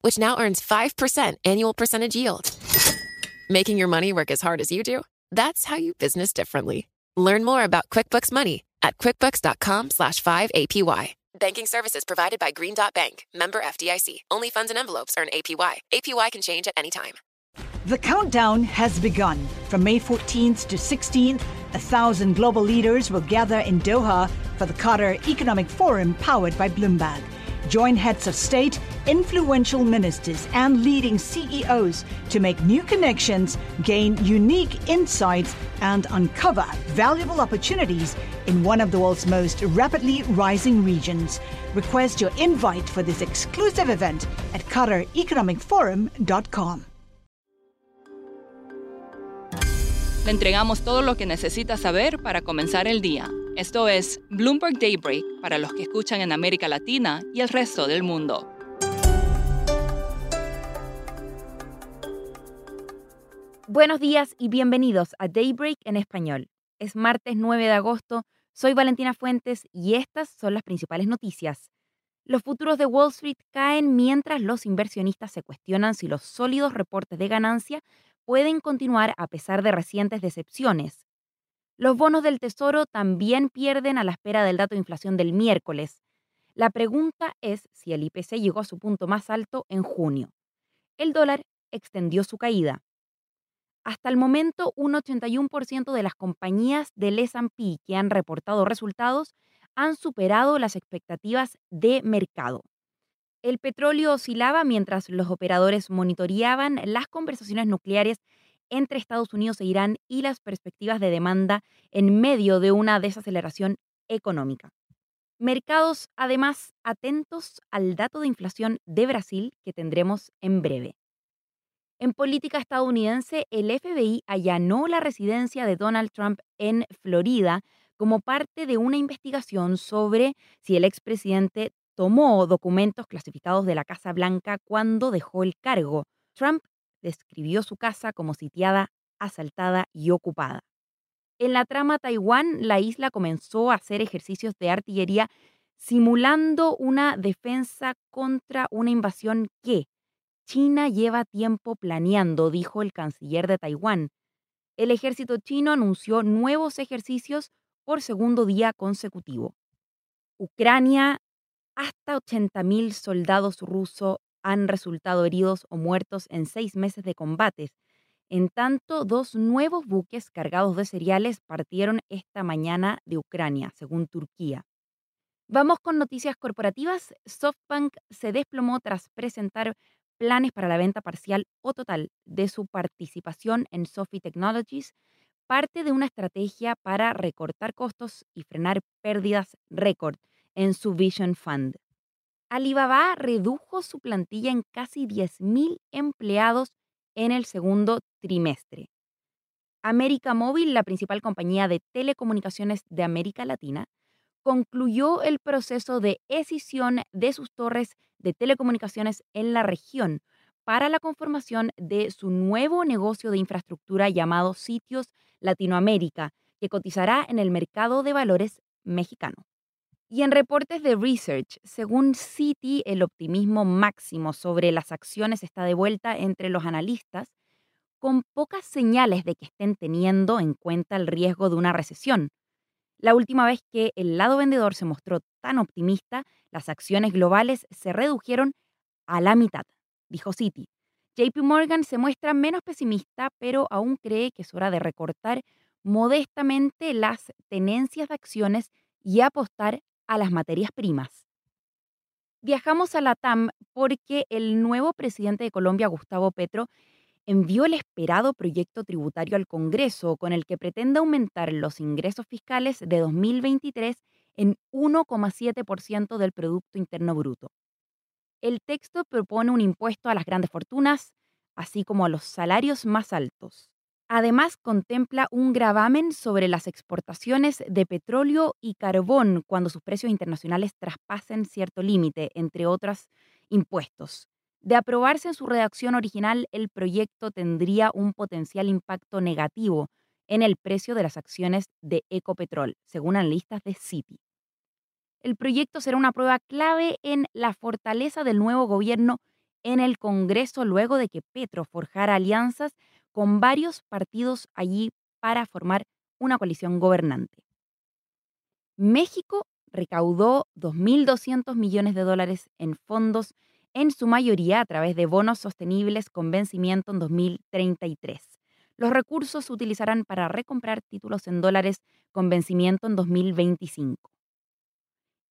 which now earns 5% annual percentage yield. Making your money work as hard as you do? That's how you business differently. Learn more about QuickBooks Money at quickbooks.com slash 5APY. Banking services provided by Green Dot Bank, member FDIC. Only funds and envelopes earn APY. APY can change at any time. The countdown has begun. From May 14th to 16th, a thousand global leaders will gather in Doha for the Qatar Economic Forum powered by Bloomberg. Join heads of state, influential ministers, and leading CEOs to make new connections, gain unique insights, and uncover valuable opportunities in one of the world's most rapidly rising regions. Request your invite for this exclusive event at QatarEconomicForum.com. Le entregamos todo lo que necesita saber para comenzar el día. Esto es Bloomberg Daybreak para los que escuchan en América Latina y el resto del mundo. Buenos días y bienvenidos a Daybreak en español. Es martes 9 de agosto, soy Valentina Fuentes y estas son las principales noticias. Los futuros de Wall Street caen mientras los inversionistas se cuestionan si los sólidos reportes de ganancia pueden continuar a pesar de recientes decepciones. Los bonos del Tesoro también pierden a la espera del dato de inflación del miércoles. La pregunta es si el IPC llegó a su punto más alto en junio. El dólar extendió su caída. Hasta el momento, un 81% de las compañías del S&P que han reportado resultados han superado las expectativas de mercado. El petróleo oscilaba mientras los operadores monitoreaban las conversaciones nucleares entre Estados Unidos e Irán y las perspectivas de demanda en medio de una desaceleración económica. Mercados, además, atentos al dato de inflación de Brasil que tendremos en breve. En política estadounidense, el FBI allanó la residencia de Donald Trump en Florida como parte de una investigación sobre si el expresidente tomó documentos clasificados de la Casa Blanca cuando dejó el cargo. Trump describió su casa como sitiada, asaltada y ocupada. En la trama Taiwán, la isla comenzó a hacer ejercicios de artillería simulando una defensa contra una invasión que China lleva tiempo planeando, dijo el canciller de Taiwán. El ejército chino anunció nuevos ejercicios por segundo día consecutivo. Ucrania hasta 80.000 soldados rusos han resultado heridos o muertos en seis meses de combates. En tanto, dos nuevos buques cargados de cereales partieron esta mañana de Ucrania, según Turquía. Vamos con noticias corporativas. SoftBank se desplomó tras presentar planes para la venta parcial o total de su participación en Sophie Technologies, parte de una estrategia para recortar costos y frenar pérdidas récord en su Vision Fund. Alibaba redujo su plantilla en casi 10.000 empleados en el segundo trimestre. América Móvil, la principal compañía de telecomunicaciones de América Latina, concluyó el proceso de escisión de sus torres de telecomunicaciones en la región para la conformación de su nuevo negocio de infraestructura llamado Sitios Latinoamérica, que cotizará en el mercado de valores mexicano. Y en reportes de research, según Citi, el optimismo máximo sobre las acciones está de vuelta entre los analistas, con pocas señales de que estén teniendo en cuenta el riesgo de una recesión. La última vez que el lado vendedor se mostró tan optimista, las acciones globales se redujeron a la mitad, dijo Citi. JP Morgan se muestra menos pesimista, pero aún cree que es hora de recortar modestamente las tenencias de acciones y apostar a las materias primas. Viajamos a la TAM porque el nuevo presidente de Colombia, Gustavo Petro, envió el esperado proyecto tributario al Congreso con el que pretende aumentar los ingresos fiscales de 2023 en 1,7% del Producto Interno Bruto. El texto propone un impuesto a las grandes fortunas, así como a los salarios más altos. Además, contempla un gravamen sobre las exportaciones de petróleo y carbón cuando sus precios internacionales traspasen cierto límite, entre otros impuestos. De aprobarse en su redacción original, el proyecto tendría un potencial impacto negativo en el precio de las acciones de Ecopetrol, según analistas de Citi. El proyecto será una prueba clave en la fortaleza del nuevo gobierno en el Congreso luego de que Petro forjara alianzas con varios partidos allí para formar una coalición gobernante. México recaudó 2.200 millones de dólares en fondos, en su mayoría a través de bonos sostenibles con vencimiento en 2033. Los recursos se utilizarán para recomprar títulos en dólares con vencimiento en 2025.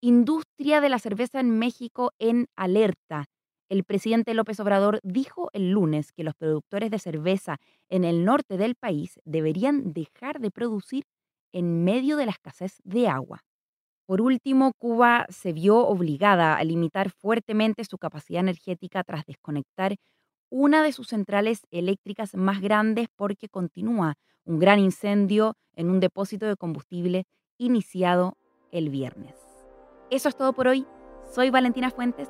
Industria de la cerveza en México en alerta. El presidente López Obrador dijo el lunes que los productores de cerveza en el norte del país deberían dejar de producir en medio de la escasez de agua. Por último, Cuba se vio obligada a limitar fuertemente su capacidad energética tras desconectar una de sus centrales eléctricas más grandes porque continúa un gran incendio en un depósito de combustible iniciado el viernes. Eso es todo por hoy. Soy Valentina Fuentes.